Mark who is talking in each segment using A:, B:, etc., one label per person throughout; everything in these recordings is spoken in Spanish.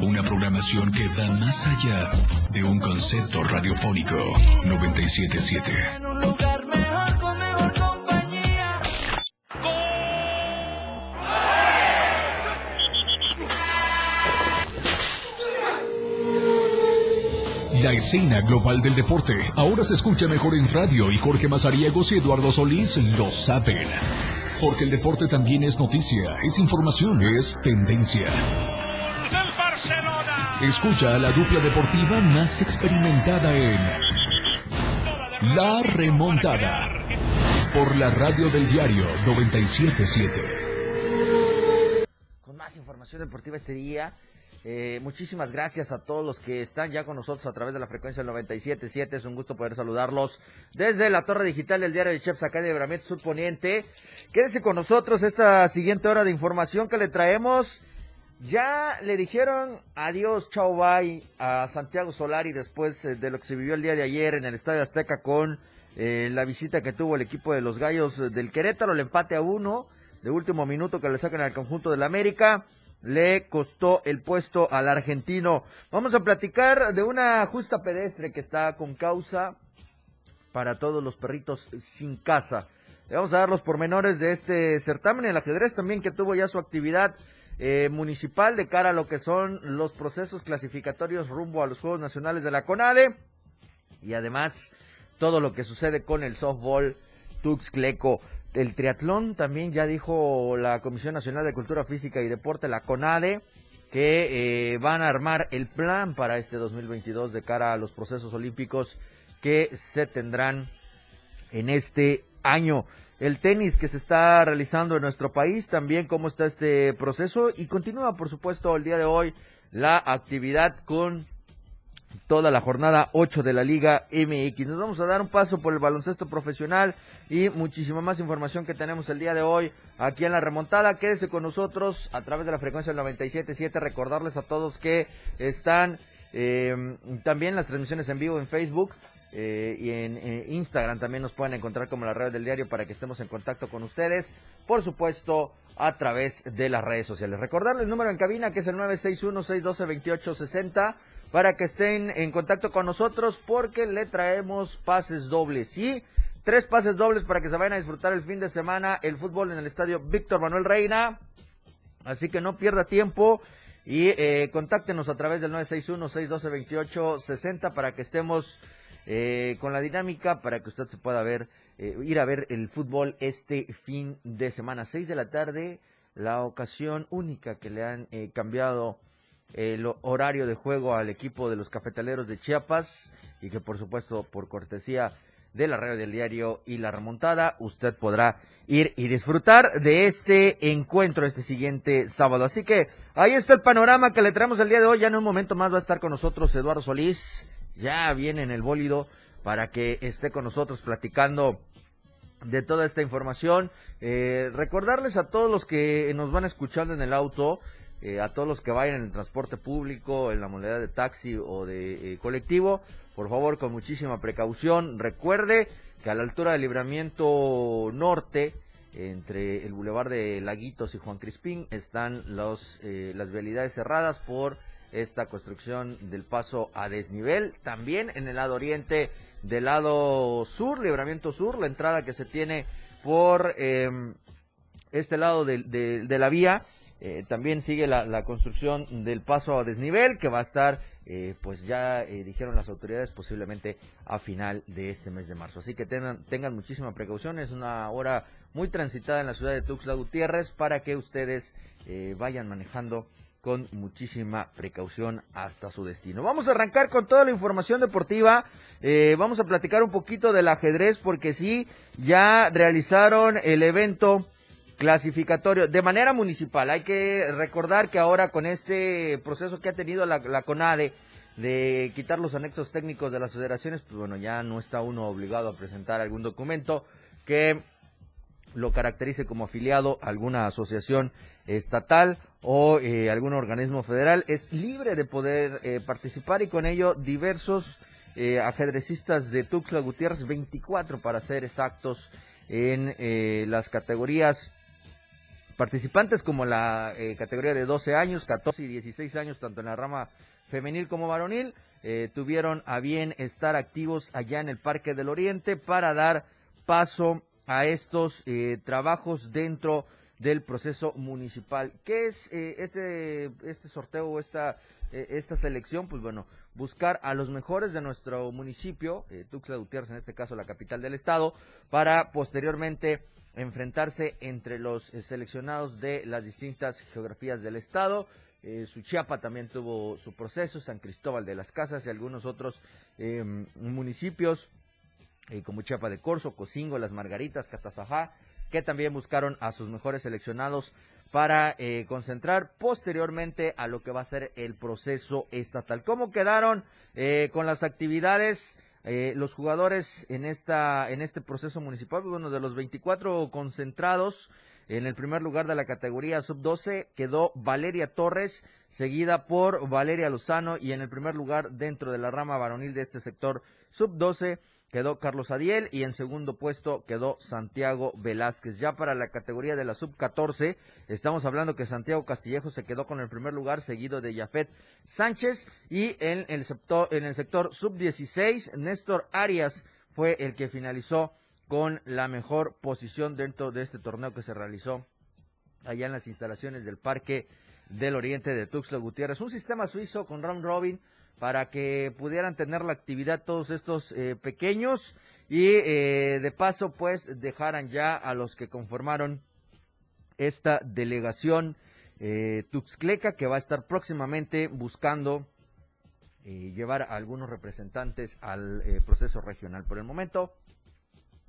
A: Una programación que va más allá de un concepto radiofónico. 977.
B: en un lugar mejor con mejor compañía.
A: La escena global del deporte ahora se escucha mejor en radio y Jorge Mazariegos y Eduardo Solís lo saben. Porque el deporte también es noticia, es información, es tendencia. Escucha a la dupla deportiva más experimentada en La Remontada. Por la radio del diario 977.
C: con más información deportiva este día. Eh, muchísimas gracias a todos los que están ya con nosotros a través de la frecuencia del 97.7. Es un gusto poder saludarlos desde la torre digital del diario de Chefs acá de Libramiento Sur Poniente. Quédese con nosotros esta siguiente hora de información que le traemos. Ya le dijeron adiós, chao, bye a Santiago Solari después eh, de lo que se vivió el día de ayer en el Estadio Azteca con eh, la visita que tuvo el equipo de los Gallos eh, del Querétaro, el empate a uno de último minuto que le sacan al conjunto del América. Le costó el puesto al argentino. Vamos a platicar de una justa pedestre que está con causa para todos los perritos sin casa. Le vamos a dar los pormenores de este certamen, el ajedrez también que tuvo ya su actividad eh, municipal de cara a lo que son los procesos clasificatorios rumbo a los Juegos Nacionales de la CONADE y además todo lo que sucede con el softball Tuxcleco. El triatlón también ya dijo la Comisión Nacional de Cultura Física y Deporte, la CONADE, que eh, van a armar el plan para este 2022 de cara a los procesos olímpicos que se tendrán en este año. El tenis que se está realizando en nuestro país, también cómo está este proceso y continúa, por supuesto, el día de hoy la actividad con toda la jornada 8 de la Liga MX. Nos vamos a dar un paso por el baloncesto profesional y muchísima más información que tenemos el día de hoy aquí en la remontada. Quédese con nosotros a través de la frecuencia del 97.7. Recordarles a todos que están eh, también las transmisiones en vivo en Facebook. Eh, y en eh, Instagram también nos pueden encontrar como la red del diario para que estemos en contacto con ustedes, por supuesto a través de las redes sociales. Recordarles el número en cabina que es el 961-612-2860 para que estén en contacto con nosotros porque le traemos pases dobles, ¿sí? Tres pases dobles para que se vayan a disfrutar el fin de semana el fútbol en el estadio Víctor Manuel Reina. Así que no pierda tiempo y eh, contáctenos a través del 961-612-2860 para que estemos eh, con la dinámica, para que usted se pueda ver, eh, ir a ver el fútbol este fin de semana. 6 de la tarde, la ocasión única que le han eh, cambiado el horario de juego al equipo de los cafetaleros de Chiapas y que por supuesto por cortesía de la radio del diario y la remontada, usted podrá ir y disfrutar de este encuentro este siguiente sábado. Así que ahí está el panorama que le traemos el día de hoy. Ya en un momento más va a estar con nosotros Eduardo Solís. Ya viene en el bólido para que esté con nosotros platicando de toda esta información. Eh, recordarles a todos los que nos van escuchando en el auto, eh, a todos los que vayan en el transporte público, en la modalidad de taxi o de eh, colectivo, por favor con muchísima precaución. Recuerde que a la altura del libramiento norte, entre el bulevar de Laguitos y Juan Crispín, están los, las vialidades cerradas por esta construcción del paso a desnivel. También en el lado oriente del lado sur, libramiento sur, la entrada que se tiene por eh, este lado de, la vía. eh, también sigue la, construcción del paso a desnivel que va a estar, eh, pues ya eh, dijeron las autoridades, posiblemente a final de este mes de marzo. Así que tengan, tengan muchísima precaución. Es una hora muy transitada en la ciudad de Tuxtla Gutiérrez para que ustedes vayan manejando con muchísima precaución hasta su destino. Vamos a arrancar con toda la información deportiva. Eh, vamos a platicar un poquito del ajedrez porque sí, ya realizaron el evento clasificatorio de manera municipal. Hay que recordar que ahora con este proceso que ha tenido la, la CONADE de quitar los anexos técnicos de las federaciones, pues bueno, ya no está uno obligado a presentar algún documento que lo caracterice como afiliado a alguna asociación estatal o eh, algún organismo federal, es libre de poder eh, participar y con ello diversos eh, ajedrecistas de Tuxtla Gutiérrez, 24 para ser exactos, en las categorías participantes como la categoría de 12 años, 14 y 16 años, tanto en la rama femenil como varonil, tuvieron a bien estar activos allá en el Parque del Oriente para dar paso a estos trabajos dentro del proceso municipal. ¿Qué es eh, este, este sorteo o esta, eh, esta selección? Pues bueno, buscar a los mejores de nuestro municipio, Tuxtla Gutiérrez, en este caso la capital del estado, para posteriormente enfrentarse entre los seleccionados de las distintas geografías del estado. Suchiapa también tuvo su proceso, San Cristóbal de las Casas y algunos otros municipios eh, como Chiapa de Corzo, Cocingo, Las Margaritas, Catazajá, que también buscaron a sus mejores seleccionados para eh, concentrar posteriormente a lo que va a ser el proceso estatal. ¿Cómo quedaron eh, con las actividades los jugadores en esta en este proceso municipal? Bueno, de los 24 concentrados, en el primer lugar de la categoría sub-12 quedó Valeria Torres, seguida por Valeria Lozano y en el primer lugar dentro de la rama varonil de este sector sub-12 quedó Carlos Adiel y en segundo puesto quedó Santiago Velázquez. Ya para la categoría de la sub-14, estamos hablando que Santiago Castillejo se quedó con el primer lugar, seguido de Jafet Sánchez. Y en el sector, en el sector sub-16, Néstor Arias fue el que finalizó con la mejor posición dentro de este torneo que se realizó allá en las instalaciones del Parque del Oriente de Tuxtla Gutiérrez. Un sistema suizo con round robin para que pudieran tener la actividad todos estos eh, pequeños y eh, de paso pues dejaran ya a los que conformaron esta delegación eh, Tuxcleca que va a estar próximamente buscando llevar a algunos representantes al proceso regional. Por el momento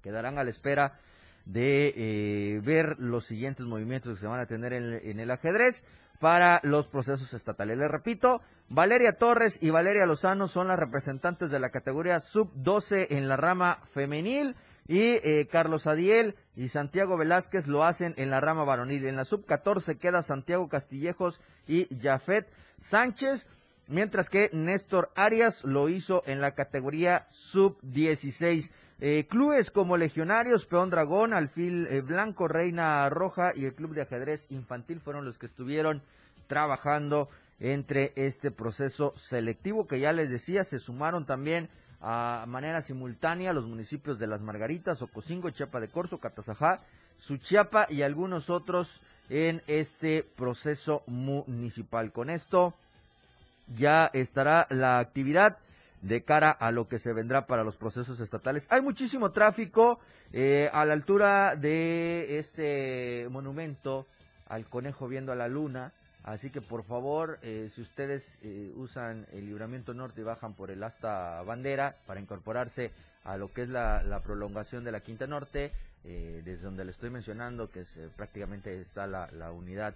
C: quedarán a la espera de ver los siguientes movimientos que se van a tener en el ajedrez para los procesos estatales. Les repito, Valeria Torres y Valeria Lozano son las representantes de la categoría sub-12 en la rama femenil y eh, Carlos Adiel y Santiago Velázquez lo hacen en la rama varonil. En la sub-14 queda Santiago Castillejos y Jafet Sánchez, mientras que Néstor Arias lo hizo en la categoría sub-16. Eh, clubes como Legionarios, Peón Dragón, Alfil eh, Blanco, Reina Roja y el Club de Ajedrez Infantil fueron los que estuvieron trabajando entre este proceso selectivo que ya les decía, se sumaron también a manera simultánea los municipios de Las Margaritas, Ocosingo, Chiapa de Corzo, Catazajá, Suchiapa y algunos otros en este proceso municipal. Con esto ya estará la actividad de cara a lo que se vendrá para los procesos estatales. Hay muchísimo tráfico eh, a la altura de este monumento al conejo viendo a la luna. Así que por favor, eh, si ustedes eh, usan el libramiento norte y bajan por el asta bandera para incorporarse a lo que es la, prolongación de la Quinta Norte, desde donde le estoy mencionando que es, prácticamente está la, unidad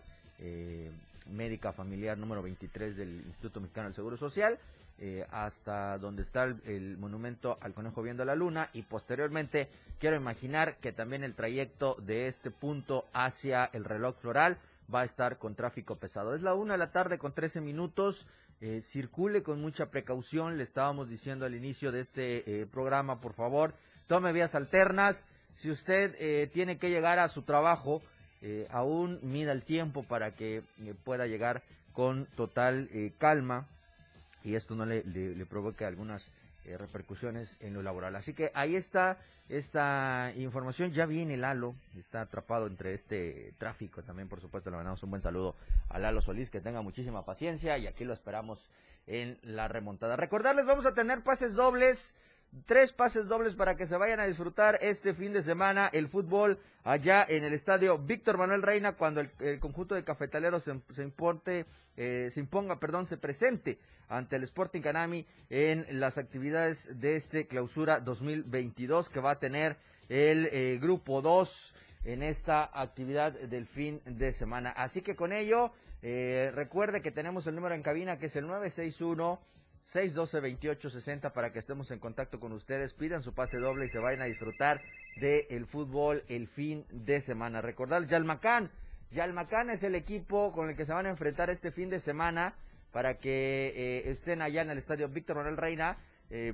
C: médica familiar número 23 del Instituto Mexicano del Seguro Social, hasta donde está el, monumento al conejo viendo la luna y posteriormente quiero imaginar que también el trayecto de este punto hacia el reloj floral va a estar con tráfico pesado. Es la una de la tarde con 13 minutos. Eh, circule con mucha precaución. Le estábamos diciendo al inicio de este eh, programa, por favor, tome vías alternas. Si usted eh, tiene que llegar a su trabajo, aún mida el tiempo para que pueda llegar con total calma y esto no le, le provoque algunas repercusiones en lo laboral. Así que ahí está esta información. Ya viene Lalo, está atrapado entre este tráfico también, por supuesto, le mandamos un buen saludo a Lalo Solís, que tenga muchísima paciencia y aquí lo esperamos en la remontada. Recordarles, vamos a tener pases dobles Tres pases dobles para que se vayan a disfrutar este fin de semana el fútbol allá en el estadio Víctor Manuel Reina cuando el, conjunto de cafetaleros se, importe, eh, se imponga, perdón, se presente ante el Sporting Canami en las actividades de este clausura 2022 que va a tener el eh, grupo 2 en esta actividad del fin de semana. Así que con ello, eh, recuerde que tenemos el número en cabina que es el 961 612-2860 para que estemos en contacto con ustedes. Pidan su pase doble y se vayan a disfrutar del el fútbol el fin de semana. Recordar, Yalmacán. Yalmacán es el equipo con el que se van a enfrentar este fin de semana para que eh, estén allá en el estadio Víctor Manuel Reina. Eh,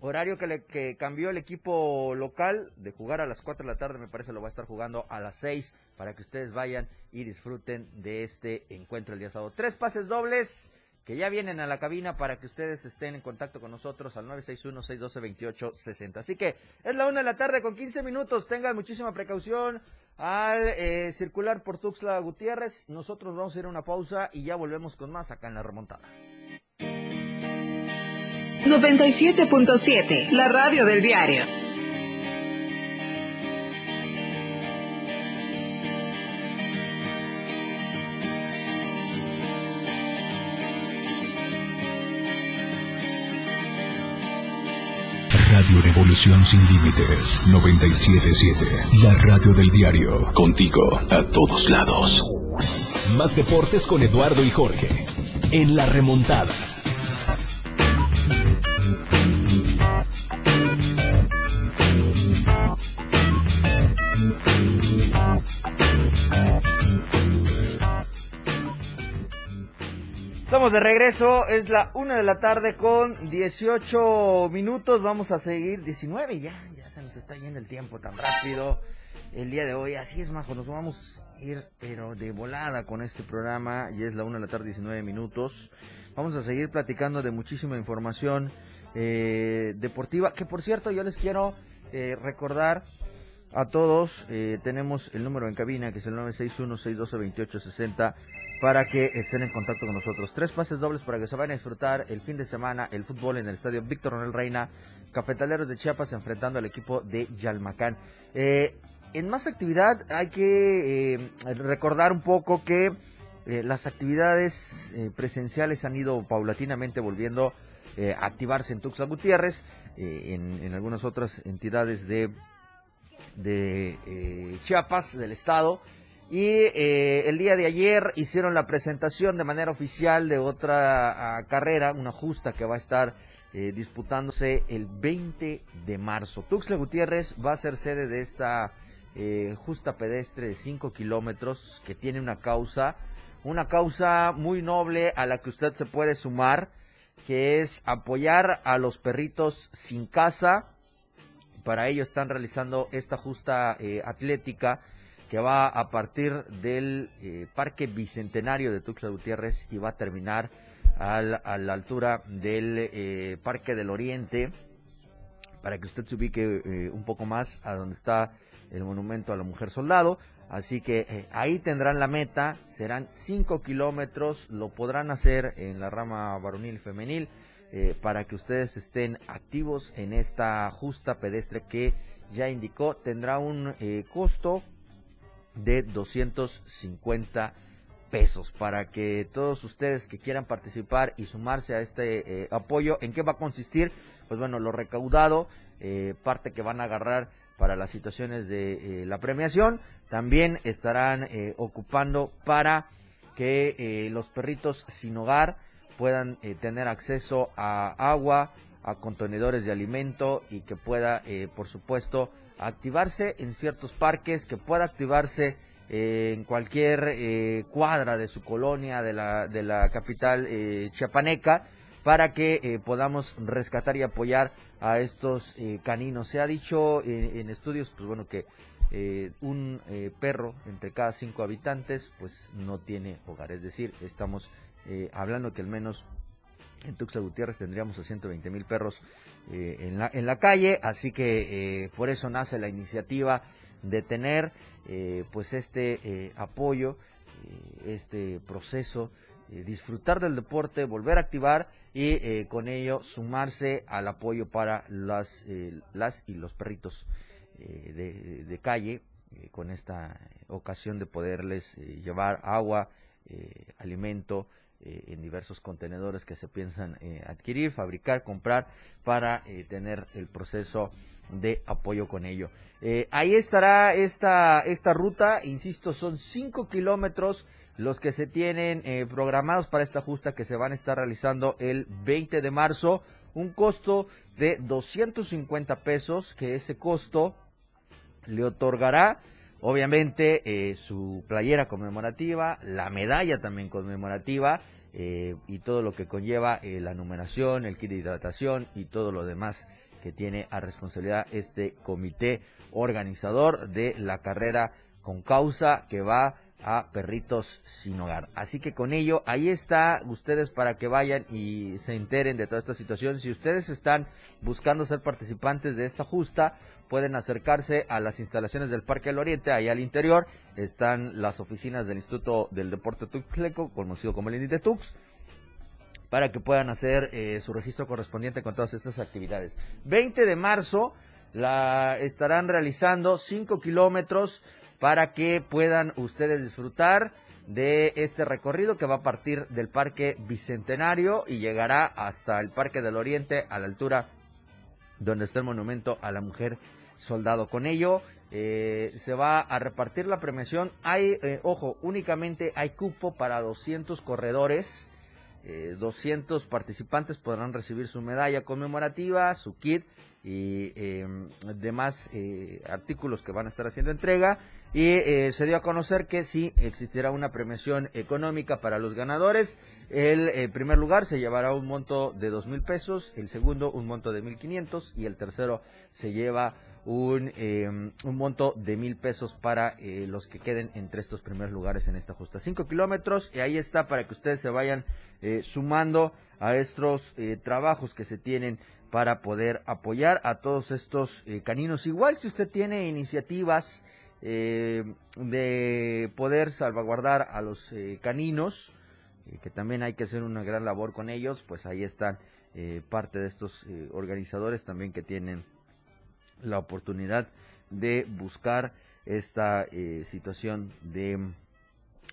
C: horario que, le, que cambió el equipo local de jugar a las 4 de la tarde, me parece lo va a estar jugando a las 6 para que ustedes vayan y disfruten de este encuentro el día sábado. Tres pases dobles que ya vienen a la cabina para que ustedes estén en contacto con nosotros al 961-612-2860. Así que es la una de la tarde con 15 minutos. Tengan muchísima precaución al eh, circular por Tuxtla Gutiérrez. Nosotros vamos a ir a una pausa y ya volvemos con más acá en la remontada.
D: 97.7, la radio del diario.
A: Radio Revolución Sin Límites 977. La radio del diario. Contigo a todos lados.
E: Más deportes con Eduardo y Jorge. En la remontada.
C: De regreso, es la una de la tarde con 18 minutos, vamos a seguir 19 ya, ya se nos está yendo el tiempo tan rápido. El día de hoy, así es Majo, nos vamos a ir pero de volada con este programa, y es la una de la tarde 19 minutos, vamos a seguir platicando de muchísima información eh, deportiva, que por cierto yo les quiero eh, recordar a todos. Eh, tenemos el número en cabina que es el 961-612-2860 para que estén en contacto con nosotros. Tres pases dobles para que se vayan a disfrutar el fin de semana el fútbol en el estadio Víctor Manuel Reina. Cafetaleros de Chiapas enfrentando al equipo de Yalmacán. Eh, en más actividad hay que eh, recordar un poco que las actividades presenciales han ido paulatinamente volviendo a activarse en Tuxtla Gutiérrez, en, en algunas otras entidades de de eh, Chiapas, del estado. Y eh, el día de ayer hicieron la presentación de manera oficial de otra ah, carrera, una justa que va a estar eh, disputándose el 20 de marzo. Tuxtla Gutiérrez va a ser sede de esta justa pedestre de 5 kilómetros que tiene una causa, una causa muy noble a la que usted se puede sumar, que es apoyar a los perritos sin casa para ello están realizando esta justa eh, atlética que va a partir del eh, Parque Bicentenario de Tuxtla Gutiérrez y va a terminar a la altura del eh, Parque del Oriente. Para que usted se ubique un poco más a donde está el monumento a la mujer soldado. Así que ahí tendrán la meta, serán 5 kilómetros, lo podrán hacer en la rama varonil femenil eh, para que ustedes estén activos en esta justa pedestre que ya indicó tendrá un eh, costo de 250 pesos para que todos ustedes que quieran participar y sumarse a este eh, apoyo, ¿en qué va a consistir? Pues bueno, lo recaudado, parte que van a agarrar para las situaciones de la premiación, también estarán ocupando para que los perritos sin hogar puedan eh, tener acceso a agua, a contenedores de alimento y que pueda, eh, por supuesto, activarse en ciertos parques, que pueda activarse eh, en cualquier cuadra de su colonia, de la, de la capital chiapaneca, para que podamos rescatar y apoyar a estos caninos. Se ha dicho en estudios, pues bueno, que un perro entre cada cinco habitantes, pues no tiene hogar. Es decir, estamos eh, hablando que al menos en Tuxtla Gutiérrez tendríamos a 120 mil perros eh, en, la, en la calle, así que eh, por eso nace la iniciativa de tener pues este apoyo, este proceso disfrutar del deporte, volver a activar y con ello sumarse al apoyo para las, las y los perritos de, calle con esta ocasión de poderles llevar agua, alimento eh, en diversos contenedores que se piensan eh, adquirir, fabricar, comprar para eh, tener el proceso de apoyo con ello. Ahí estará esta, esta ruta, insisto, son 5 kilómetros los que se tienen programados para esta justa que se van a estar realizando el 20 de marzo, un costo de 250 pesos, que ese costo le otorgará obviamente eh, su playera conmemorativa, la medalla también conmemorativa eh, y todo lo que conlleva eh, la numeración, el kit de hidratación y todo lo demás que tiene a responsabilidad este comité organizador de la carrera con causa que va a perritos sin hogar. Así que con ello, ahí está ustedes para que vayan y se enteren de toda esta situación. Si ustedes están buscando ser participantes de esta justa, pueden acercarse a las instalaciones del Parque del Oriente, ahí al interior están las oficinas del Instituto del Deporte Tuxtleco, conocido como el INDI Tux, para que puedan hacer eh, su registro correspondiente con todas estas actividades. 20 de marzo la estarán realizando 5 kilómetros para que puedan ustedes disfrutar de este recorrido que va a partir del Parque Bicentenario y llegará hasta el Parque del Oriente a la altura donde está el monumento a la mujer soldado. Con ello eh, se va a repartir la premiación. Hay, eh, ojo, únicamente hay cupo para 200 corredores. Eh, 200 participantes podrán recibir su medalla conmemorativa, su kit y eh, demás eh, artículos que van a estar haciendo entrega. Y eh, se dio a conocer que sí existirá una premiación económica para los ganadores. El eh, primer lugar se llevará un monto de dos mil pesos, el segundo un monto de mil quinientos y el tercero se lleva un, eh, un monto de mil pesos para eh, los que queden entre estos primeros lugares en esta justa. Cinco kilómetros y ahí está para que ustedes se vayan eh, sumando a estos eh, trabajos que se tienen para poder apoyar a todos estos eh, caninos. Igual si usted tiene iniciativas eh, de poder salvaguardar a los caninos, que también hay que hacer una gran labor con ellos, pues ahí están parte de estos organizadores también que tienen la oportunidad de buscar esta eh, situación de mm,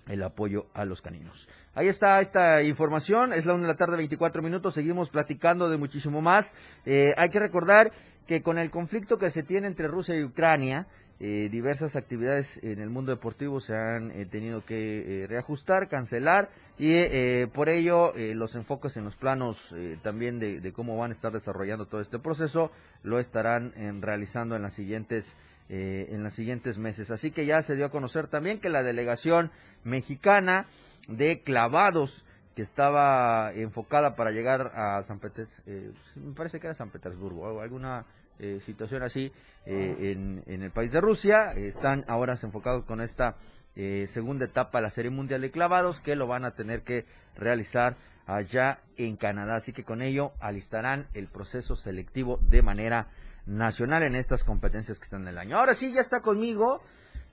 C: el apoyo a los caninos. Ahí está esta información, es la una de la tarde, 24 minutos, seguimos platicando de muchísimo más. Eh, hay que recordar que con el conflicto que se tiene entre Rusia y Ucrania, eh, diversas actividades en el mundo deportivo se han eh, tenido que eh, reajustar, cancelar y eh, por ello los enfoques en los planos también de, cómo van a estar desarrollando todo este proceso lo estarán realizando en las siguientes en los siguientes meses. Así que ya se dio a conocer también que la delegación mexicana de clavados que estaba enfocada para llegar a San Petersburgo, me parece que era San Petersburgo, alguna eh, situación así eh, en, en el país de Rusia, están ahora enfocados con esta eh, segunda etapa de la Serie Mundial de Clavados que lo van a tener que realizar allá en Canadá. Así que con ello alistarán el proceso selectivo de manera nacional en estas competencias que están en el año. Ahora sí, ya está conmigo,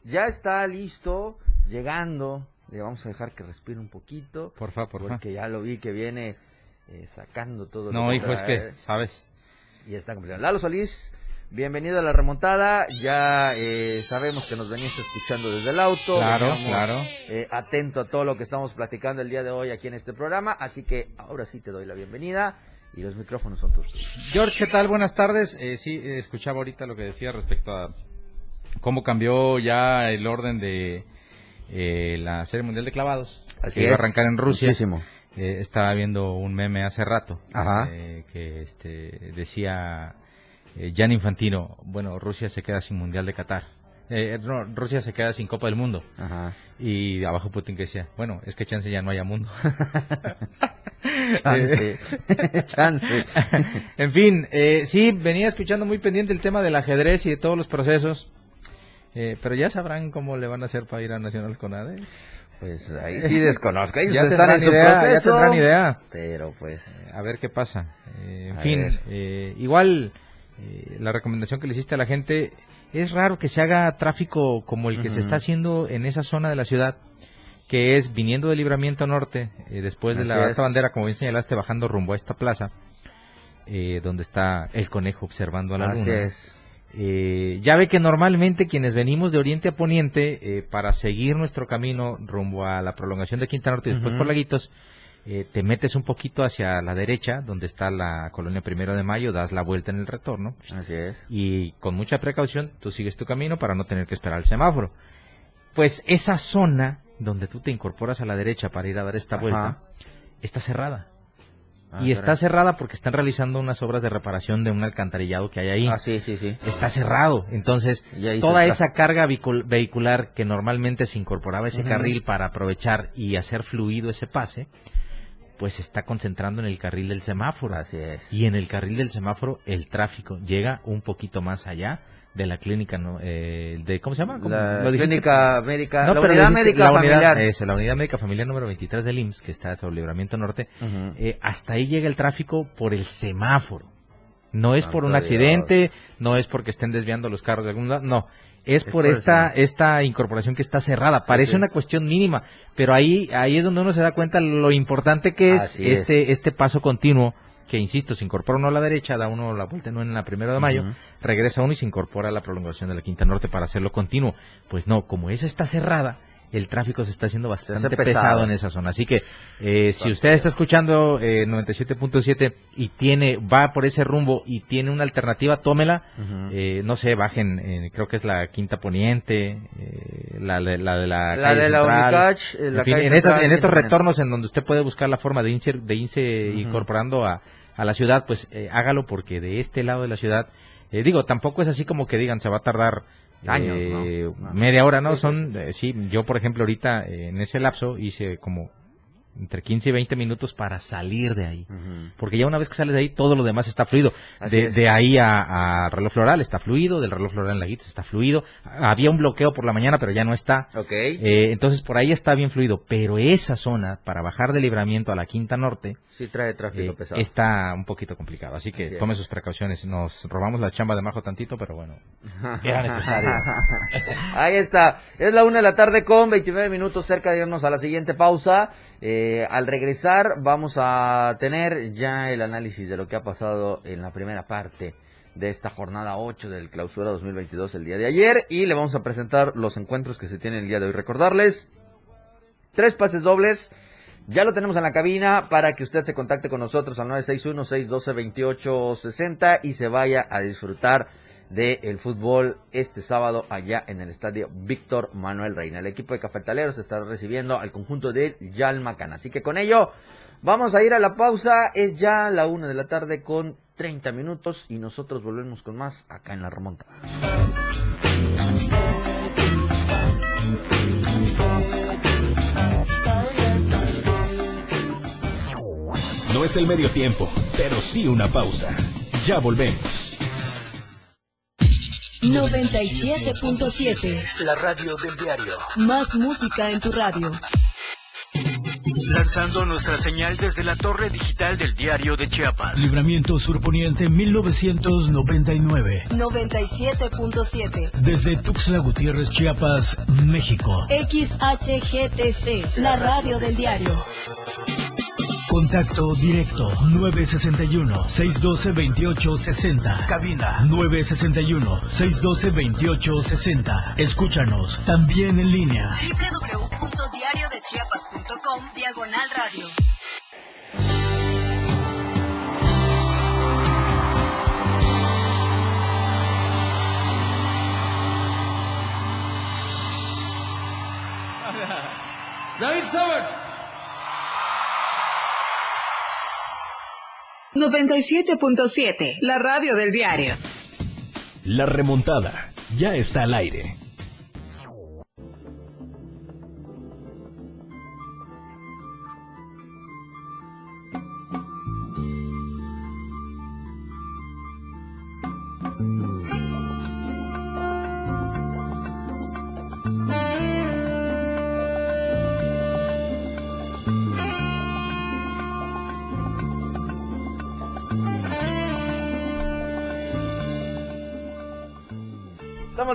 C: ya está listo, llegando. Le vamos a dejar que respire un poquito.
F: Por favor, por favor.
C: Porque ya lo vi que viene eh, sacando todo. lo
F: No,
C: que
F: hijo, es que, ¿sabes?
C: Y está complicado. Lalo Solís, bienvenido a la remontada. Ya eh, sabemos que nos venías escuchando desde el auto.
F: Claro,
C: Veníamos,
F: claro.
C: eh, atento a todo lo que estamos platicando el día de hoy aquí en este programa. Así que ahora sí te doy la bienvenida y los micrófonos son tus.
F: George, ¿qué tal? Buenas tardes. Eh, sí, eh, escuchaba ahorita lo que decía respecto a cómo cambió ya el orden de eh, la Serie Mundial de Clavados.
C: Así
F: que iba a arrancar en Rusia.
C: Muchísimo.
F: Eh, estaba viendo un meme hace rato
C: Ajá.
F: eh, que este, decía eh, Jan Infantino, bueno, Rusia se queda sin Mundial de Qatar. Eh, no, Rusia se queda sin Copa del Mundo.
C: Ajá.
F: Y abajo Putin que decía, bueno, es que chance ya no haya mundo.
C: Chance. Chance.
F: en fin, eh, sí, venía escuchando muy pendiente el tema del ajedrez y de todos los procesos. Eh, pero ya sabrán cómo le van a hacer para ir a Nacional con ADE.
C: Pues ahí sí desconozco. Ellos
F: Ya
C: están
F: tendrán
C: en su
F: idea, ya tendrán idea.
C: Pero pues.
F: A ver qué pasa. Eh, en fin, eh, igual eh, la recomendación que le hiciste a la gente, es raro que se haga tráfico como el que se está haciendo en esa zona de la ciudad. que es viniendo de Libramiento Norte, eh, después de
C: Así
F: la
C: es.
F: esta bandera, como bien señalaste, bajando rumbo a esta plaza, eh, donde está el conejo observando a la
C: Así
F: luna.
C: es.
F: Eh, ya ve que normalmente quienes venimos de oriente a poniente, eh, para seguir nuestro camino rumbo a la prolongación de Quinta Norte y después por Laguitos, eh, te metes un poquito hacia la derecha, donde está la colonia Primero de Mayo, das la vuelta en el retorno
C: Así es.
F: y con mucha precaución tú sigues tu camino para no tener que esperar el semáforo. Pues esa zona donde tú te incorporas a la derecha para ir a dar esta
C: Ajá.
F: vuelta está cerrada.
C: Ah,
F: y está
C: caray.
F: cerrada porque están realizando unas obras de reparación de un alcantarillado que hay ahí.
C: Ah, sí, sí, sí.
F: Está cerrado. Entonces, toda esa carga vehicul- vehicular que normalmente se incorporaba a ese carril para aprovechar y hacer fluido ese pase, pues se está concentrando en el carril del semáforo.
C: Así es.
F: Y en el carril del semáforo el tráfico llega un poquito más allá de la clínica, ¿no? Eh, de, ¿Cómo se llama? ¿Cómo
C: La clínica médica,
F: No,
C: la unidad
F: dijiste
C: médica
F: la unidad-
C: familiar.
F: eso, la unidad médica familiar número 23 del IMSS, que está sobre Libramiento Norte. Eh, hasta ahí llega el tráfico por el semáforo. No es por un accidente, no es porque estén desviando los carros de algún lado, no. Es,
C: Es
F: por esta, esta incorporación que está cerrada. Parece
C: sí.
F: una cuestión mínima, pero ahí, ahí es donde uno se da cuenta lo importante que es
C: Así es.
F: este, este paso continuo, que insisto, se incorpora uno a la derecha, da uno la vuelta no en la primera de mayo, regresa uno y se incorpora a la prolongación de la Quinta Norte para hacerlo continuo. Pues no, como esa está cerrada, el tráfico se está haciendo bastante
C: pesado.
F: pesado. en esa zona. Así que eh, si usted está escuchando eh, 97.7 y tiene va por ese rumbo y tiene una alternativa, tómela. Eh, no sé, bajen, eh, creo que es la Quinta Poniente, eh, la, de- la de la
C: La
F: calle
C: de la. Unicach, eh, la
F: En, fin,
C: calle
F: en, estas- en estos retornos en donde usted puede buscar la forma de irse, de irse incorporando a, a la ciudad, pues hágalo porque de este lado de la ciudad, eh, digo, tampoco es así como que digan se va a tardar
C: Años,
F: eh,
C: ¿no? No.
F: media hora, ¿no? Son, eh, sí, yo por ejemplo ahorita eh, en ese lapso hice como entre 15 y 20 minutos para salir de ahí. Porque ya una vez que sales de ahí, todo lo demás está fluido. De,
C: es.
F: de ahí a, a reloj floral está fluido, del reloj floral en Laguitos está fluido. Había un bloqueo por la mañana, pero ya no está.
C: Ok.
F: Eh, entonces por ahí está bien fluido. Pero esa zona, para bajar de libramiento a la Quinta Norte,
C: sí trae tráfico
F: eh,
C: pesado.
F: está un poquito complicado. Así que tome sus precauciones. Nos robamos la chamba de Majo tantito, pero bueno, era necesario.
C: Ahí está. Es la una de la tarde con 29 minutos cerca de irnos a la siguiente pausa. Eh, al regresar vamos a tener ya el análisis de lo que ha pasado en la primera parte de esta jornada 8 del clausura 2022 el día de ayer y le vamos a presentar los encuentros que se tienen el día de hoy. Recordarles tres pases dobles. Ya lo tenemos en la cabina para que usted se contacte con nosotros al 961-612-2860 y se vaya a disfrutar del fútbol este sábado allá en el estadio Víctor Manuel Reina. El equipo de cafetaleros estará recibiendo al conjunto de Yalmacan. Así que con ello vamos a ir a la pausa. Es ya la una de la tarde con 30 minutos y nosotros volvemos con más acá en la remontada.
E: No es el medio tiempo, pero sí una pausa. Ya volvemos.
D: 97.7.
G: La radio del diario.
D: Más música en tu radio.
G: Lanzando nuestra señal desde la torre digital del diario de Chiapas.
H: Libramiento Surponiente 1999.
D: 97.7.
H: Desde Tuxtla Gutiérrez, Chiapas, México.
D: XHGTC. La radio del diario.
H: Contacto directo 961-612-2860. Cabina 961-612-2860. Escúchanos también en línea.
D: www.diariodechiapas.com Diagonal Radio.
I: 97.7, la radio del diario.
E: La remontada ya está al aire.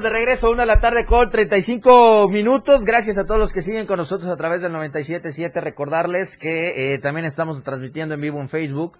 C: De regreso, una de la tarde con 35 minutos. Gracias a todos los que siguen con nosotros a través del 97.7. Recordarles que eh, también estamos transmitiendo en vivo en Facebook.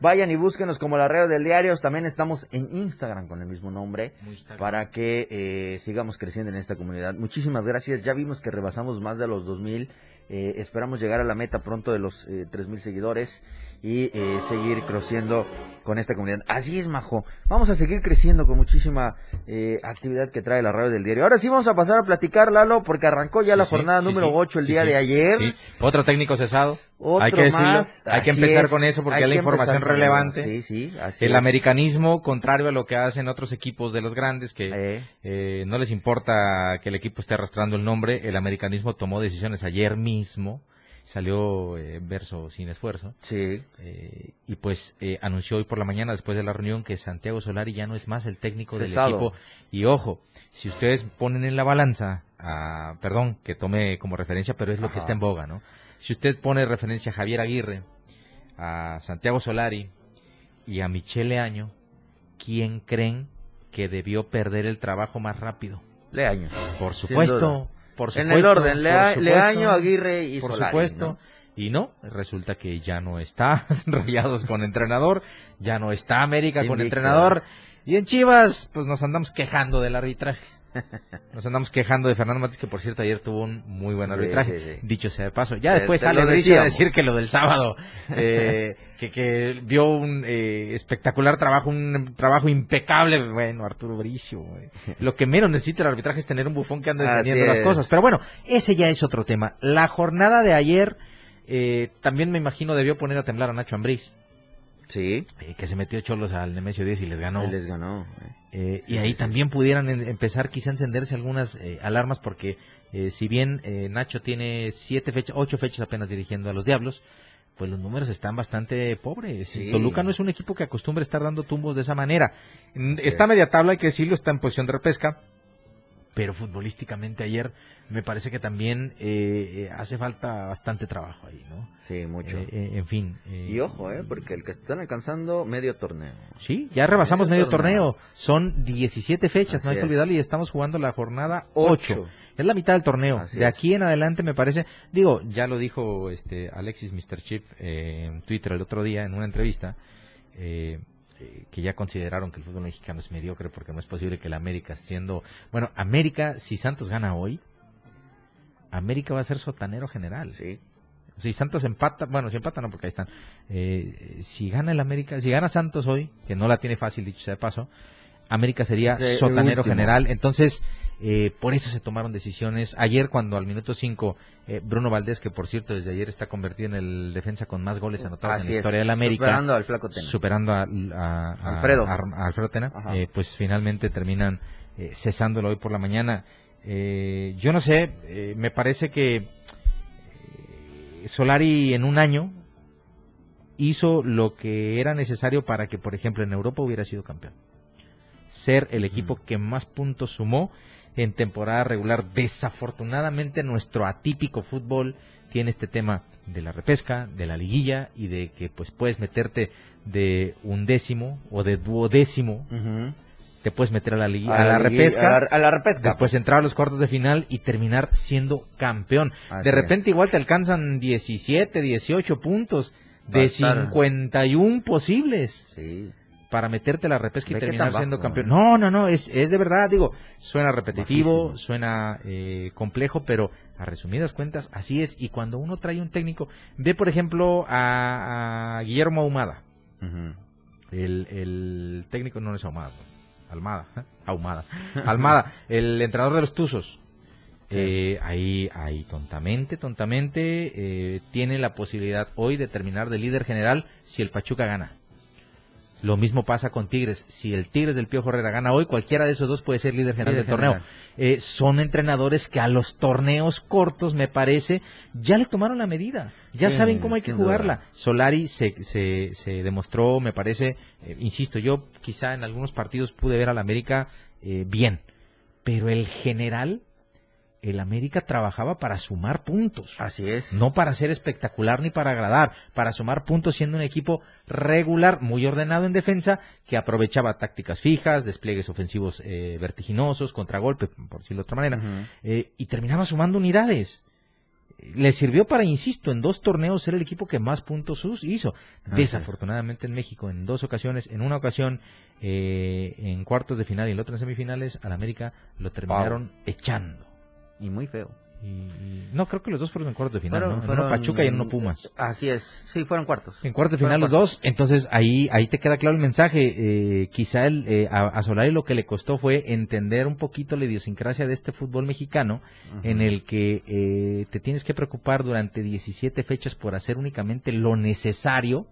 C: Vayan y búsquenos como la red del diario. También estamos en Instagram con el mismo nombre para que eh, sigamos creciendo en esta comunidad. Muchísimas gracias. Ya vimos que rebasamos más de los 2000. Eh, esperamos llegar a la meta pronto de los eh, 3000 seguidores y eh, seguir creciendo con esta comunidad. Así es, Majo. Vamos a seguir creciendo con muchísima eh, actividad que trae la radio del diario. Ahora sí vamos a pasar a platicar, Lalo, porque arrancó ya la
F: Sí,
C: jornada
F: sí,
C: número
F: sí,
C: 8 el día de ayer.
F: Otro técnico cesado.
C: Otro
F: hay que decirlo.
C: más,
F: hay que empezar
C: es,
F: con eso porque
C: hay
F: es la información relevante.
C: eso, sí, sí, así
F: el
C: es.
F: americanismo, contrario a lo que hacen otros equipos de los grandes, que eh, no les importa que el equipo esté arrastrando el nombre, el americanismo tomó decisiones ayer mismo, salió eh, verso sin esfuerzo.
C: Sí.
F: Eh, y pues eh, anunció hoy por la mañana, después de la reunión, que Santiago Solari ya no es más el técnico
C: Cesado.
F: del equipo. Y ojo, si ustedes ponen en la balanza, a, perdón, que tome como referencia, pero es lo que está en boga, ¿no? Si usted pone referencia a Javier Aguirre, a Santiago Solari y a Michele Año, ¿quién creen que debió perder el trabajo más rápido?
C: Leaño.
F: Por supuesto,
C: En el orden, Lea-
F: supuesto,
C: Leaño, Aguirre y
F: Por
C: Solari,
F: supuesto.
C: ¿no?
F: Y no, resulta que ya no está Rayados con entrenador, ya no está América con entrenador. Y en Chivas, pues nos andamos quejando del arbitraje. Nos andamos quejando de Fernando Matis, que por cierto ayer tuvo un muy buen arbitraje.
C: sí, sí.
F: Dicho sea de paso. Ya después sale a decir que lo del sábado, eh, que, que vio un eh, espectacular trabajo, un trabajo impecable. Bueno, Arturo Bricio, güey. Lo que menos necesita el arbitraje es tener un bufón que ande defendiendo las cosas. Pero bueno, ese ya es otro tema. La jornada de ayer, eh, también me imagino debió poner a temblar a Nacho Ambriz.
C: Sí.
F: Eh, que se metió cholos al Nemesio 10 y les ganó.
C: Y les ganó. Eh.
F: Y ahí también pudieran en- empezar quizá a encenderse algunas eh, alarmas porque eh, si bien eh, Nacho tiene siete fechas, ocho fechas apenas dirigiendo a los Diablos, pues los números están bastante pobres.
C: Sí.
F: Toluca no es un equipo que acostumbra estar dando tumbos de esa manera. Está media tabla, hay que decirlo, está en posición de repesca, pero futbolísticamente ayer me parece que también eh, eh, hace falta bastante trabajo ahí, ¿no?
C: Sí, mucho.
F: Eh, eh, en fin. eh,
C: Y ojo, eh, porque el que están alcanzando medio torneo.
F: Sí, ya rebasamos
C: Medio
F: medio
C: torneo.
F: torneo. Son 17 fechas, no hay que olvidarlo, y estamos jugando la jornada
C: Ocho.
F: 8. Es la mitad del torneo.
C: Así
F: de
C: es.
F: aquí en adelante me parece, digo, ya lo dijo este Alexis Mr. Chip en Twitter el otro día en una entrevista, eh, eh, que ya consideraron que el fútbol mexicano es mediocre porque no es posible que la América siendo, bueno, América si Santos gana hoy, América va a ser sotanero general.
C: Sí.
F: Si Santos empata, bueno, si empata no, porque ahí están. Eh, si gana el América, si gana Santos hoy, que no la tiene fácil, dicho sea de paso, América sería
C: Es el
F: sotanero general. Entonces, eh, por eso se tomaron decisiones. Ayer, cuando al minuto 5, Bruno Valdés, que por cierto desde ayer está convertido en el defensa con más goles anotados
C: Así
F: en la historia de la América.
C: superando al Flaco Tena.
F: Superando a, a- a-
C: Alfredo.
F: a- Alfredo Tena. Eh, pues finalmente terminan eh, cesándolo hoy por la mañana. Eh, yo no sé, eh, me parece que eh, Solari en un año hizo lo que era necesario para que, por ejemplo, en Europa hubiera sido campeón. Ser el equipo que más puntos sumó en temporada regular. Desafortunadamente nuestro atípico fútbol tiene este tema de la repesca, de la liguilla y de que pues puedes meterte de undécimo o de duodécimo, te puedes meter a la, liguilla,
C: A
F: a la,
C: liguilla-
F: repesca,
C: a la- a la repesca.
F: después entrar a los cuartos de final y terminar siendo campeón.
C: Así
F: de repente igual te alcanzan 17, 18 puntos de
C: estar-
F: 51 posibles
C: Sí.
F: Para meterte la repesca y terminar siendo
C: bajo,
F: campeón. No, no, no, es, es de verdad, digo, suena repetitivo,
C: Bajísimo.
F: suena eh, complejo, pero a resumidas cuentas, así es. Y cuando uno trae un técnico, ve por ejemplo a, a Guillermo Ahumada, el, el técnico no es Ahumada, Almada, ¿eh? Ahumada, Almada, el entrenador de los Tuzos. Eh, ahí, ahí tontamente, tontamente, eh, tiene la posibilidad hoy de terminar de líder general si el Pachuca gana. Lo mismo pasa con Tigres. Si el Tigres del Piojo Herrera gana hoy, cualquiera de esos dos puede ser líder general
C: Líder
F: del torneo.
C: general.
F: Eh, son entrenadores que a los torneos cortos, me parece, ya le tomaron la medida. Ya
C: Sí,
F: saben cómo hay que
C: duda.
F: jugarla. Solari se, se, se demostró, me parece, eh, insisto, yo quizá en algunos partidos pude ver al América eh, bien, pero el general el América trabajaba para sumar puntos.
C: Así es.
F: No para ser espectacular ni para agradar, para sumar puntos siendo un equipo regular, muy ordenado en defensa, que aprovechaba tácticas fijas, despliegues ofensivos eh, vertiginosos, contragolpe, por decirlo de otra manera, eh, y terminaba sumando unidades. Le sirvió para, insisto, en dos torneos ser el equipo que más puntos hizo.
C: Es.
F: Desafortunadamente en México, en dos ocasiones, en una ocasión eh, en cuartos de final y en la otra en semifinales, al América lo terminaron echando.
C: Y muy feo.
F: Y- y- no, creo que los dos fueron en cuartos de final,
C: Fueron-
F: ¿no? En uno Pachuca y en uno Pumas.
C: Así es. Sí, fueron cuartos.
F: En cuartos de
C: Fueron
F: final los
C: cuartos.
F: dos, entonces ahí ahí te queda claro el mensaje. Eh, quizá el, eh, a, a Solari lo que le costó fue entender un poquito la idiosincrasia de este fútbol mexicano, en el que eh, te tienes que preocupar durante 17 fechas por hacer únicamente lo necesario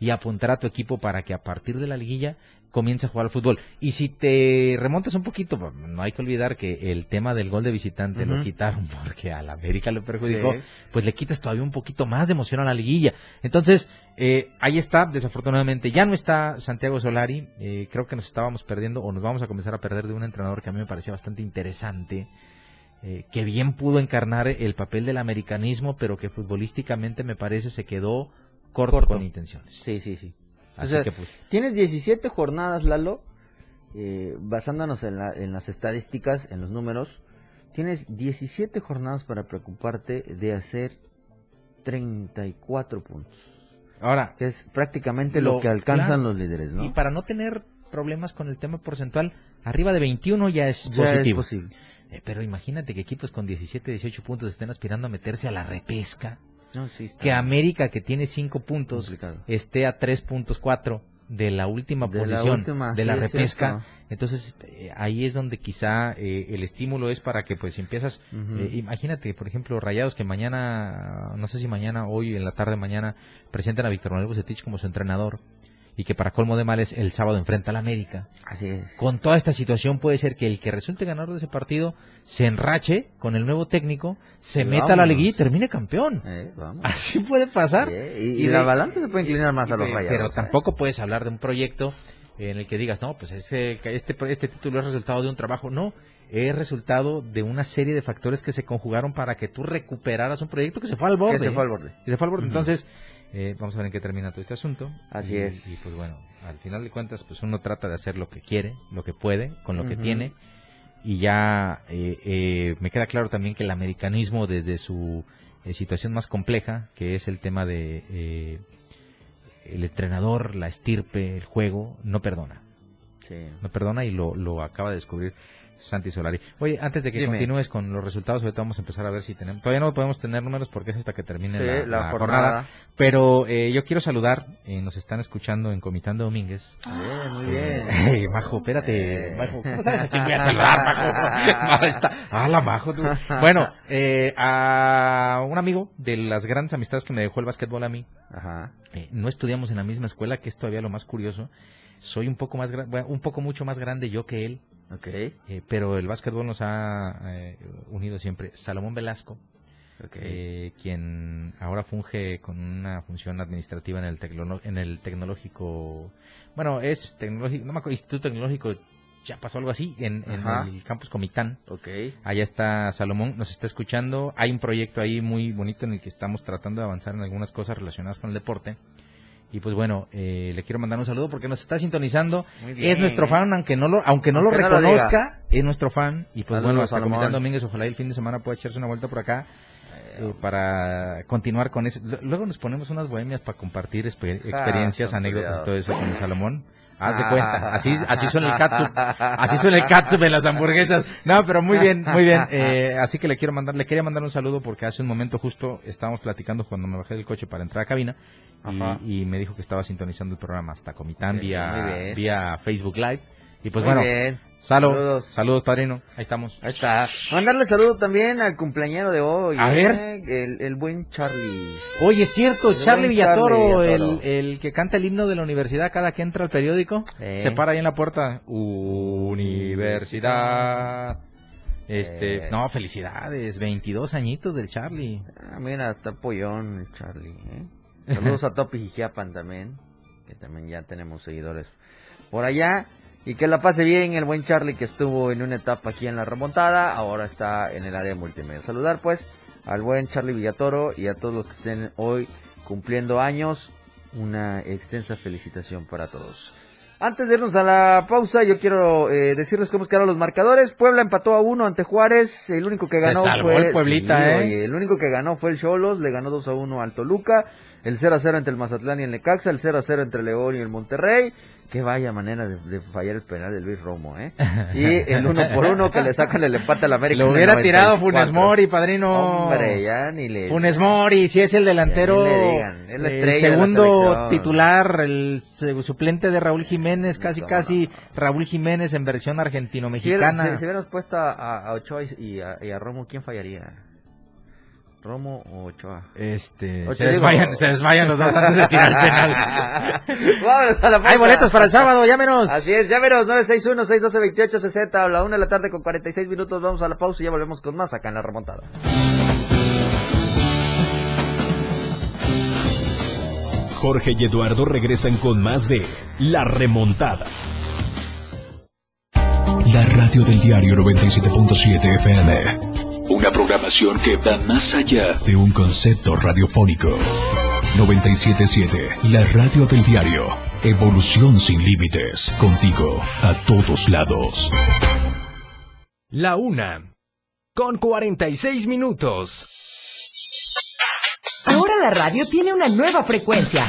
F: y apuntar a tu equipo para que a partir de la liguilla comience a jugar al fútbol. Y si te remontas un poquito, no hay que olvidar que el tema del gol de visitante lo quitaron porque al América lo perjudicó,
C: Sí.
F: pues le quitas todavía un poquito más de emoción a la liguilla. Entonces, eh, ahí está, desafortunadamente ya no está Santiago Solari, eh, creo que nos estábamos perdiendo o nos vamos a comenzar a perder de un entrenador que a mí me parecía bastante interesante. eh, que bien pudo encarnar el papel del americanismo, pero que futbolísticamente me parece se quedó corto,
C: Corto.
F: con intenciones.
C: Sí, sí, sí.
F: Así
C: O sea,
F: que pues,
C: Tienes 17 jornadas, Lalo, eh, basándonos en, la- en las estadísticas, en los números. Tienes 17 jornadas para preocuparte de hacer 34 puntos.
F: ahora,
C: Que es prácticamente lo,
F: Lo-
C: que alcanzan
F: claro.
C: los líderes, ¿no?
F: y para no tener problemas con el tema porcentual, arriba de 21 ya es
C: Ya es
F: positivo.
C: posible.
F: Eh, pero imagínate que equipos con 17, 18 puntos estén aspirando a meterse a la repesca.
C: No, sí está
F: Que América, que tiene 5 puntos,
C: complicado.
F: esté a 3.4 de la última
C: De la
F: posición
C: última,
F: de la
C: es
F: repesca. Entonces, eh, ahí es donde quizá eh, el estímulo es para que, pues, empiezas. Eh, imagínate, por ejemplo, Rayados que mañana, no sé si mañana, hoy en la tarde, mañana, presentan a Víctor Manuel Bucetich como su entrenador. Y que para colmo de males, el sábado enfrenta al América.
C: Así es.
F: Con toda esta situación puede ser que el que resulte ganador de ese partido se enrache con el nuevo técnico, se
C: Y
F: meta a la liguilla y termine campeón.
C: Eh, vamos.
F: Así puede pasar.
C: Sí, y, y
F: Y de-
C: la balanza se puede inclinar más a los rayados.
F: Pero
C: ¿eh?
F: tampoco puedes hablar de un proyecto en el que digas, no, pues ese, este, este título es resultado de un trabajo. No, es resultado de una serie de factores que se conjugaron para que tú recuperaras un proyecto que se fue al borde.
C: Que se fue al borde.
F: Que se fue al borde. Entonces, eh, vamos a ver en qué termina todo este asunto.
C: Así
F: Y-
C: es.
F: Y pues bueno, al final de cuentas, pues uno trata de hacer lo que quiere, lo que puede, con lo que tiene. Y ya eh, eh, me queda claro también que el americanismo desde su eh, situación más compleja, que es el tema de eh, el entrenador, la estirpe, el juego, no perdona.
C: Sí.
F: No perdona y lo, lo acaba de descubrir Santi Solari. Oye, antes de que
C: Dime.
F: continúes con los resultados, ahorita vamos a empezar a ver si tenemos... Todavía no podemos tener números porque es hasta que termine
C: Sí,
F: la,
C: la
F: la
C: jornada.
F: jornada. Pero eh, yo quiero saludar, eh, nos están escuchando en Comitán de Domínguez.
C: Bien, muy bien.
F: Ey, Majo, espérate,
C: Eh.
F: Majo. ¿Cómo sabes a quién voy a saludar, Majo? No, está... Ah, la Majo, tú. Bueno, eh, a un amigo de las grandes amistades que me dejó el básquetbol a mí.
C: Ajá.
F: Eh, no estudiamos en la misma escuela, que es todavía lo más curioso. Soy un poco más, bueno, un poco mucho más grande yo que él,
C: Ok.
F: eh, pero el básquetbol nos ha eh, unido siempre. Salomón Velasco, eh, quien ahora funge con una función administrativa en el, tecno- en el tecnológico, bueno, es tecnológico, no me acuerdo, Instituto Tecnológico, ya pasó algo así, en, en el campus Comitán.
C: ok.
F: Allá está Salomón, nos está escuchando. Hay un proyecto ahí muy bonito en el que estamos tratando de avanzar en algunas cosas relacionadas con el deporte. Y pues bueno, eh, le quiero mandar un saludo porque nos está sintonizando. Es nuestro fan, aunque no lo, aunque no lo reconozca, es nuestro fan. Y pues
C: Saludos,
F: bueno, hasta. Comitán Domínguez, ojalá el fin de semana pueda echarse una vuelta por acá eh, para continuar con eso. Lu- Luego nos ponemos unas bohemias para compartir exper- experiencias,
C: Ah,
F: anécdotas y todo eso con el Salomón. Haz de cuenta, así, así suena el catsup, así suena el catsup en las hamburguesas. No, pero muy bien, muy bien. Eh, así que le quiero mandar, le quería mandar un saludo porque hace un momento justo estábamos platicando cuando me bajé del coche para entrar a cabina y, y me dijo que estaba sintonizando el programa hasta Comitán vía Facebook Live. Y pues
C: Muy
F: bueno,
C: bien.
F: Salo,
C: Saludos.
F: saludos. padrino, ahí estamos.
C: Ahí está. Mandarle saludo también al cumpleañero de hoy.
F: A
C: ¿eh?
F: ver.
C: El, el buen Charlie.
F: Oye, es cierto,
C: El
F: Charlie Villatoro, el, el que canta el himno de la universidad cada que entra al periódico,
C: Eh.
F: se para ahí en la puerta. Universidad. Este,
C: Eh.
F: no, felicidades, 22 añitos del Charlie.
C: Ah, mira, está pollón el Charlie. ¿eh? Saludos a Topi Jijiapan también. Que también ya tenemos seguidores por allá. Y que la pase bien el buen Charlie que estuvo en una etapa aquí en la remontada, ahora está en el área multimedia. Saludar pues al buen Charlie Villatoro y a todos los que estén hoy cumpliendo años. Una extensa felicitación para todos. Antes de irnos a la pausa, yo quiero eh, decirles cómo quedaron los marcadores. Puebla empató a uno ante Juárez. El único que
F: Se
C: ganó
F: salvó
C: fue
F: el Pueblita,
C: sí,
F: ¿eh?
C: oye, el único que ganó fue el Cholos. Le ganó 2 a 1 al Toluca. El 0 a 0 entre el Mazatlán y el Necaxa. El 0 a 0 entre León y el Monterrey. Qué vaya manera de, de fallar el penal de Luis Romo, ¿eh? Y el uno por uno que le sacan el empate al América.
F: Lo hubiera tirado
C: 94.
F: Funes Mori, padrino.
C: Hombre, ya ni le.
F: Funes Mori, si es el delantero,
C: le digan, es la
F: el
C: la
F: segundo titular, el suplente de Raúl Jiménez, casi casi Raúl Jiménez en versión
C: Si,
F: argentino-mexicana.
C: si- si hubiéramos puesto a, a Ochoa y, y a, y a Romo, ¿quién fallaría? ¿Romo o Ochoa?
F: Este, se desmayan, se desmayan los dos antes de tirar el penal.
C: Vámonos a la
F: Hay boletos para el sábado, llámenos.
C: Así es, llámenos 961-612-2860 a la 1 de la tarde con 46 minutos. Vamos a la pausa y ya volvemos con más acá en la remontada.
E: Jorge y Eduardo regresan con más de La Remontada.
H: La radio del diario 97.7 FM.
A: Una programación que va más allá
H: De un concepto radiofónico. 97.7. La radio del diario. Evolución sin límites. Contigo a todos lados.
J: La una. Con 46 minutos.
K: Ahora la radio tiene una nueva frecuencia.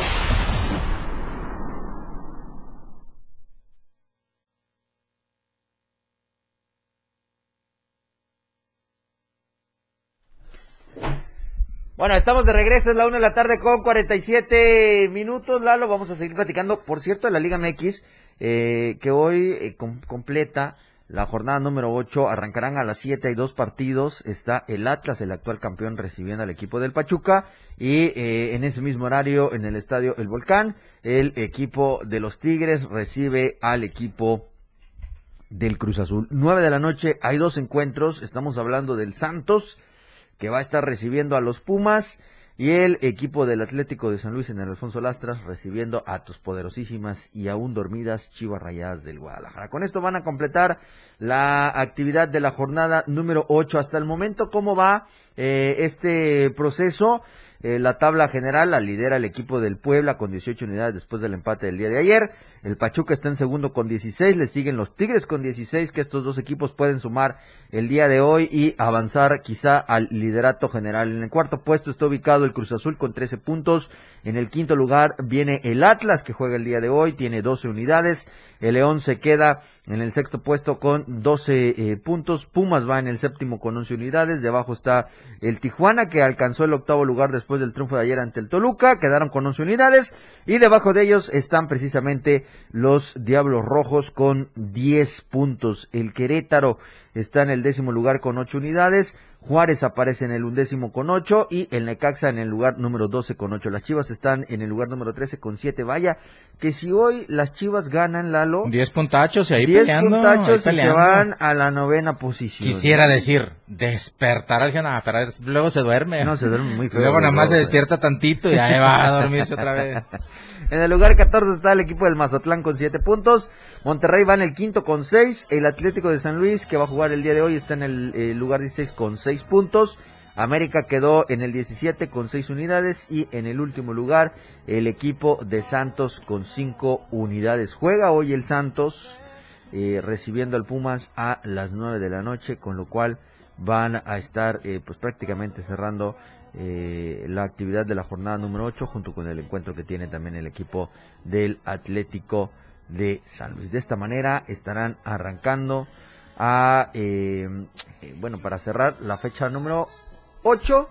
C: Bueno, estamos de regreso, es la 1 de la tarde con 47 minutos, Lalo, vamos a seguir platicando, por cierto, de la Liga MX, eh, que hoy eh, com- completa la jornada número 8, arrancarán a las 7, hay dos partidos, está el Atlas, el actual campeón, recibiendo al equipo del Pachuca, y eh, en ese mismo horario, en el estadio El Volcán, el equipo de los Tigres recibe al equipo del Cruz Azul. 9 de la noche, hay dos encuentros, estamos hablando del Santos, que va a estar recibiendo a los Pumas y el equipo del Atlético de San Luis en el Alfonso Lastras recibiendo a tus poderosísimas y aún dormidas Chivas Rayadas del Guadalajara. Con esto van a completar la actividad de la jornada número 8. Hasta el momento, ¿cómo va eh, este proceso? Eh, la tabla general la lidera el equipo del Puebla con 18 unidades después del empate del día de ayer. El Pachuca está en segundo con 16, le siguen los Tigres con 16, que estos dos equipos pueden sumar el día de hoy y avanzar quizá al liderato general. En el cuarto puesto está ubicado el Cruz Azul con 13 puntos. En el quinto lugar viene el Atlas que juega el día de hoy, tiene 12 unidades. El León se queda en el sexto puesto con 12 eh, puntos. Pumas va en el séptimo con 11 unidades. Debajo está el Tijuana que alcanzó el octavo lugar después del triunfo de ayer ante el Toluca. Quedaron con 11 unidades. Y debajo de ellos están precisamente los Diablos Rojos con 10 puntos. El Querétaro está en el décimo lugar con 8 unidades. Juárez aparece en el undécimo con 8 y el Necaxa en el lugar número 12 con 8. Las Chivas están en el lugar número 13 con 7. Vaya, que si hoy las Chivas ganan, Lalo,
F: 10 puntachos y ahí
C: 10
F: peleando. ahí
C: puntachos y se van a la novena posición.
F: Quisiera decir, despertar al nada, pero luego se duerme.
C: No, se duerme muy feo,
F: Luego nada más se despierta tantito y ahí va a dormirse otra vez.
C: En el lugar 14 está el equipo del Mazatlán con 7 puntos. Monterrey va en el quinto con 6. El Atlético de San Luis, que va a jugar el día de hoy, está en el eh, lugar 16 con 6 puntos. América quedó en el 17 con 6 unidades. Y en el último lugar, el equipo de Santos con 5 unidades. Juega hoy el Santos eh, recibiendo al Pumas a las 9 de la noche, con lo cual van a estar eh, pues prácticamente cerrando eh, la actividad de la jornada número 8 junto con el encuentro que tiene también el equipo del Atlético de San Luis. De esta manera estarán arrancando a, eh, eh, bueno, para cerrar la fecha número 8.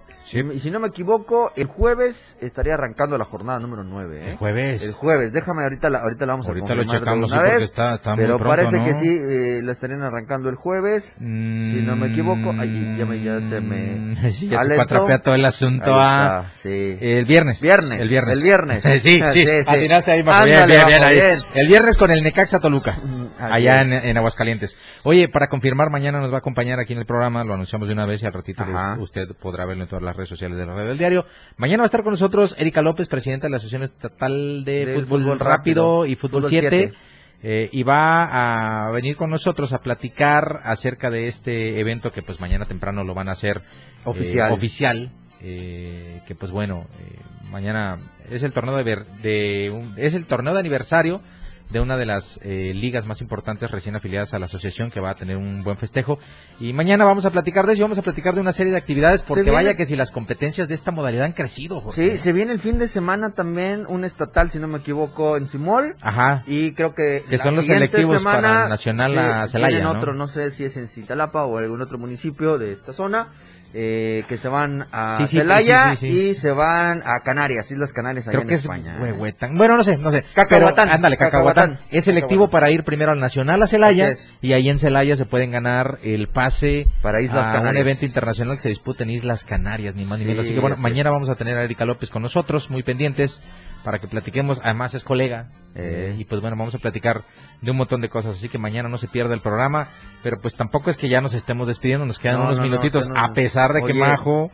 C: Y si no me equivoco, el jueves estaría arrancando la jornada número 9. ¿eh?
F: El jueves.
C: El jueves, déjame, ahorita la, ahorita la vamos
F: Ahorita
C: a
F: lo
C: confirmar de
F: checamos, sí, porque está- está muy
C: Pero
F: pronto,
C: parece
F: ¿no?
C: que sí, eh, lo estarían arrancando el jueves. Si no me equivoco, ay, ya, me, ya se me.
F: Mm, Sí, ya se cuatrapea todo el asunto a...
C: está, sí.
F: El viernes.
C: Viernes.
F: El viernes.
C: El viernes.
F: sí, sí, atinaste ahí. Bien,
C: Ándale,
F: bien, bien,
C: Majo,
F: ahí.
C: bien.
F: El viernes con el Necaxa Toluca.
C: así
F: allá en, en Aguascalientes. Oye, para confirmar, mañana nos va a acompañar aquí en el programa, lo anunciamos de una vez y al ratito
C: Ajá.
F: usted podrá verlo en todas las redes sociales de la red del diario. Mañana va a estar con nosotros Erika López, presidenta de la Asociación Estatal de Fútbol,
C: Fútbol
F: Rápido y Fútbol
C: Fútbol
F: 7.
C: 7.
F: eh, y va a venir con nosotros a platicar acerca de este evento que pues mañana temprano lo van a hacer eh,
C: Oficial.
F: eh, que pues bueno eh, mañana es el torneo de, ver- de un- es el torneo de aniversario de una de las eh, ligas más importantes recién afiliadas a la asociación que va a tener un buen festejo y mañana vamos a platicar de eso y vamos a platicar de una serie de actividades porque
C: viene-
F: vaya que si las competencias de esta modalidad han crecido Jorge.
C: Sí, se viene el fin de semana también un estatal, si no me equivoco, en Simol.
F: ajá
C: Y creo que.
F: Que
C: la
F: son los selectivos
C: semana,
F: para el Nacional a
C: sí,
F: Celaya,
C: tienen
F: ¿no?
C: otro, no sé si es en Citalapa o algún otro municipio de esta zona. Eh, que se van a
F: Sí, sí,
C: Celaya
F: sí,
C: y se van a Canarias, Islas Canarias, allá
F: Creo
C: en
F: que es
C: España.
F: Huehuetán. Bueno, no sé, no sé.
C: Cacahuatán.
F: Pero, ándale, Cacahuatán.
C: Cacahuatán.
F: Es selectivo
C: Cacahuatán.
F: para ir primero al Nacional a Celaya.
C: Es.
F: Y ahí en Celaya se pueden ganar el pase
C: Para Islas
F: a un
C: Canarias.
F: evento internacional que se disputa en Islas Canarias, ni más ni menos. Así que bueno, mañana vamos a tener a Erika López con nosotros, muy pendientes, para que platiquemos. Además es colega.
C: Eh.
F: y pues bueno, vamos a platicar de un montón de cosas. Así que mañana no se pierda el programa. Pero pues tampoco es que ya nos estemos despidiendo, nos quedan
C: No,
F: unos
C: no, no,
F: minutitos.
C: no-
F: a pesar de que. Majo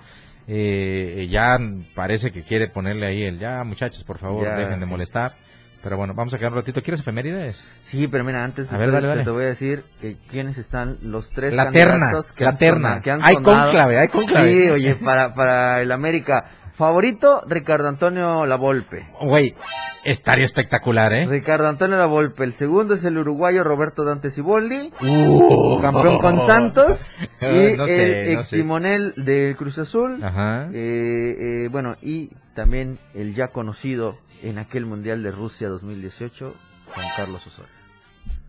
F: eh, ya parece que quiere ponerle ahí el ya muchachos por favor
C: Ya,
F: dejen de molestar pero bueno vamos a quedar un ratito ¿quieres efemérides?
C: Sí, pero mira, antes
F: A ver, dale, dale.
C: te voy a decir que quiénes están los tres
F: La terna,
C: candidatos que
F: la
C: han
F: terna.
C: que han
F: Hay
C: sonado.
F: cónclave, hay cónclave.
C: Sí, oye, para, para el América. Favorito, Ricardo Antonio Lavolpe.
F: güey estaría espectacular ¿eh?
C: Ricardo Antonio Lavolpe. El segundo es el uruguayo Roberto Dante Ciboldi.
F: Uh.
C: campeón con Santos. Y
F: No sé,
C: el
F: no
C: ex
F: sé.
C: timonel del Cruz Azul.
F: Ajá.
C: Eh, eh, bueno, y también el ya conocido en aquel Mundial de Rusia 2018, Juan Carlos Osorio.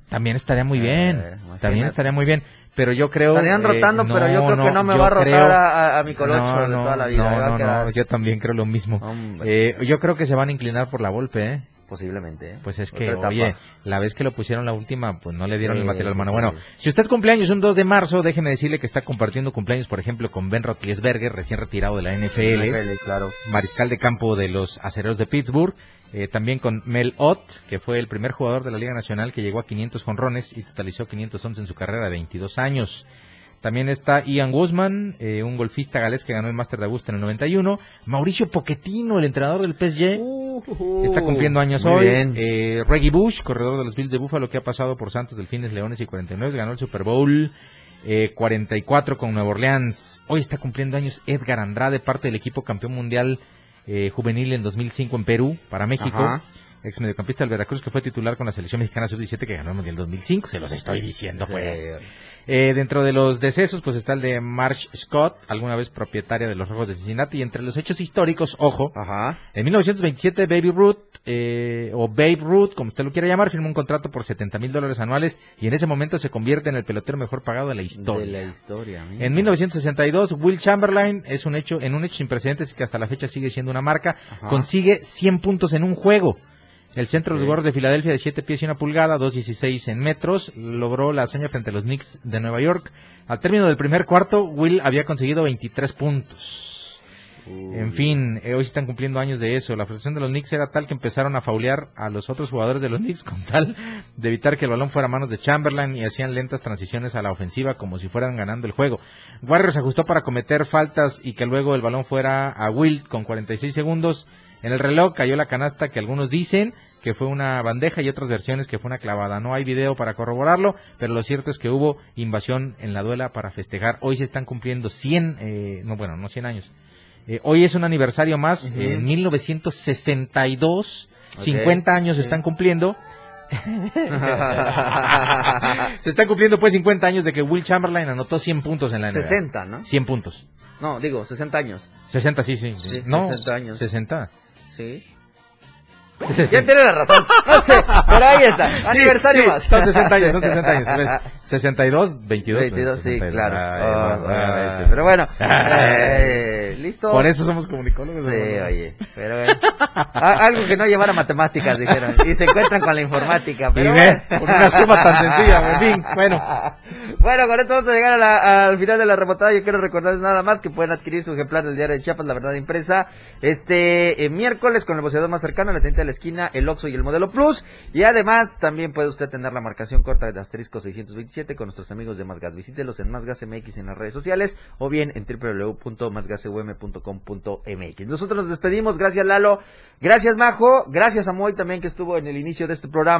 F: También estaría muy bien
C: Eh, imagínate.
F: también estaría muy bien pero yo creo
C: Estarían
F: eh,
C: rotando, pero yo creo que no me va a rotar
F: creo-
C: a, mi colocho
F: no,
C: de toda la vida.
F: no, no,
C: quedar-
F: no, yo también creo lo mismo. Eh, yo creo que se van a inclinar por la golpe ¿eh?
C: Posiblemente. ¿eh?
F: Pues es que, oye, la vez que lo pusieron la última, pues no le dieron
C: Sí,
F: el material humano. Bueno, si usted cumpleaños un 2 de marzo, déjeme decirle que está compartiendo cumpleaños, por ejemplo, con Ben Roethlisberger, recién retirado de la NFL,
C: NFL, claro.
F: mariscal de campo de los acereros de Pittsburgh. eh, también con Mel Ott, que fue el primer jugador de la Liga Nacional que llegó a 500 jonrones y totalizó 511 en su carrera de 22 años. También está Ian Guzman, eh, un golfista galés que ganó el Master de Augusta en el 91. Mauricio Pochettino, el entrenador del PSG. Está cumpliendo años hoy.
C: bien.
F: Eh, Reggie Bush, corredor de los Bills de Buffalo, que ha pasado por Santos, Delfines, Leones y 49, ganó el Super Bowl. Eh, 44 con Nueva Orleans. Hoy está cumpliendo años Edgar Andrade, parte del equipo campeón mundial eh, juvenil en 2005 en Perú, para México.
C: Ajá.
F: Ex mediocampista del Veracruz, que fue titular con la selección mexicana sub-17 que ganó el Mundial 2005. Se los estoy diciendo, pues. Eh, dentro de los decesos, pues está el de Marsh Scott, alguna vez propietaria de los Rojos de Cincinnati. Y entre los hechos históricos, ojo,
C: Ajá.
F: en 1927, Baby Ruth, eh, o Babe Ruth, como usted lo quiera llamar, firmó un contrato por 70 mil dólares anuales y en ese momento se convierte en el pelotero mejor pagado de la historia.
C: De la historia. mira.
F: En 1962, Will Chamberlain es un hecho, en un hecho sin precedentes que hasta la fecha sigue siendo una marca,
C: Ajá.
F: consigue 100 puntos en un juego. El centro de los de Filadelfia de 7 pies y una pulgada, 2.16 en metros, logró la hazaña frente a los Knicks de Nueva York. Al término del primer cuarto, Will había conseguido 23 puntos. En fin, eh, hoy se están cumpliendo años de eso. La frustración de los Knicks era tal que empezaron a faulear a los otros jugadores de los Knicks con tal de evitar que el balón fuera a manos de Chamberlain y hacían lentas transiciones a la ofensiva como si fueran ganando el juego. Warriors ajustó para cometer faltas y que luego el balón fuera a Will con 46 segundos. En el reloj cayó la canasta que algunos dicen que fue una bandeja y otras versiones que fue una clavada. No hay video para corroborarlo, pero lo cierto es que hubo invasión en la duela para festejar. Hoy se están cumpliendo 100, eh, no bueno, no 100 años. Eh, hoy es un aniversario más,
C: Ujú.
F: en 1962, 50 años se están cumpliendo. se están cumpliendo pues 50 años de que Will Chamberlain anotó 100 puntos en la NBA.
C: 60, ¿no?
F: 100 puntos.
C: No, digo, 60 años.
F: 60, sí, sí.
C: Sí,
F: no,
C: 60 años.
F: 60.
C: C Sí. Ya tiene la razón. No sé, pero ahí está. Aniversario
F: sí,
C: más.
F: Son 60 años, son 60 años. ¿ves? 62, 22.
C: 22, sí,
F: 62.
C: claro.
F: Ay,
C: Oh,
F: obviamente.
C: Pero bueno, eh, listo.
F: Por eso somos comunicólogos.
C: Sí, oye, pero Algo que no llevara matemáticas, dijeron. Y se encuentran con la informática. Pero
F: Y ve,
C: bueno.
F: con una suma tan sencilla, en fin, bueno.
C: Bueno, con esto vamos a llegar a la- al final de la remontada. Yo quiero recordarles nada más que pueden adquirir su ejemplar del diario de Chiapas, La Verdad Impresa, este eh, miércoles con el boceador más cercano, la tienda de la esquina, el Oxxo y el Modelo Plus. Y además, también puede usted tener la marcación corta de asterisco 627 con nuestros amigos de Más Gas. Visítelos en Más Gas MX en las redes sociales o bien en www.másgasum.com.mx. Nosotros nos despedimos. Gracias, Lalo. Gracias, Majo. Gracias a Moy también que estuvo en el inicio de este programa.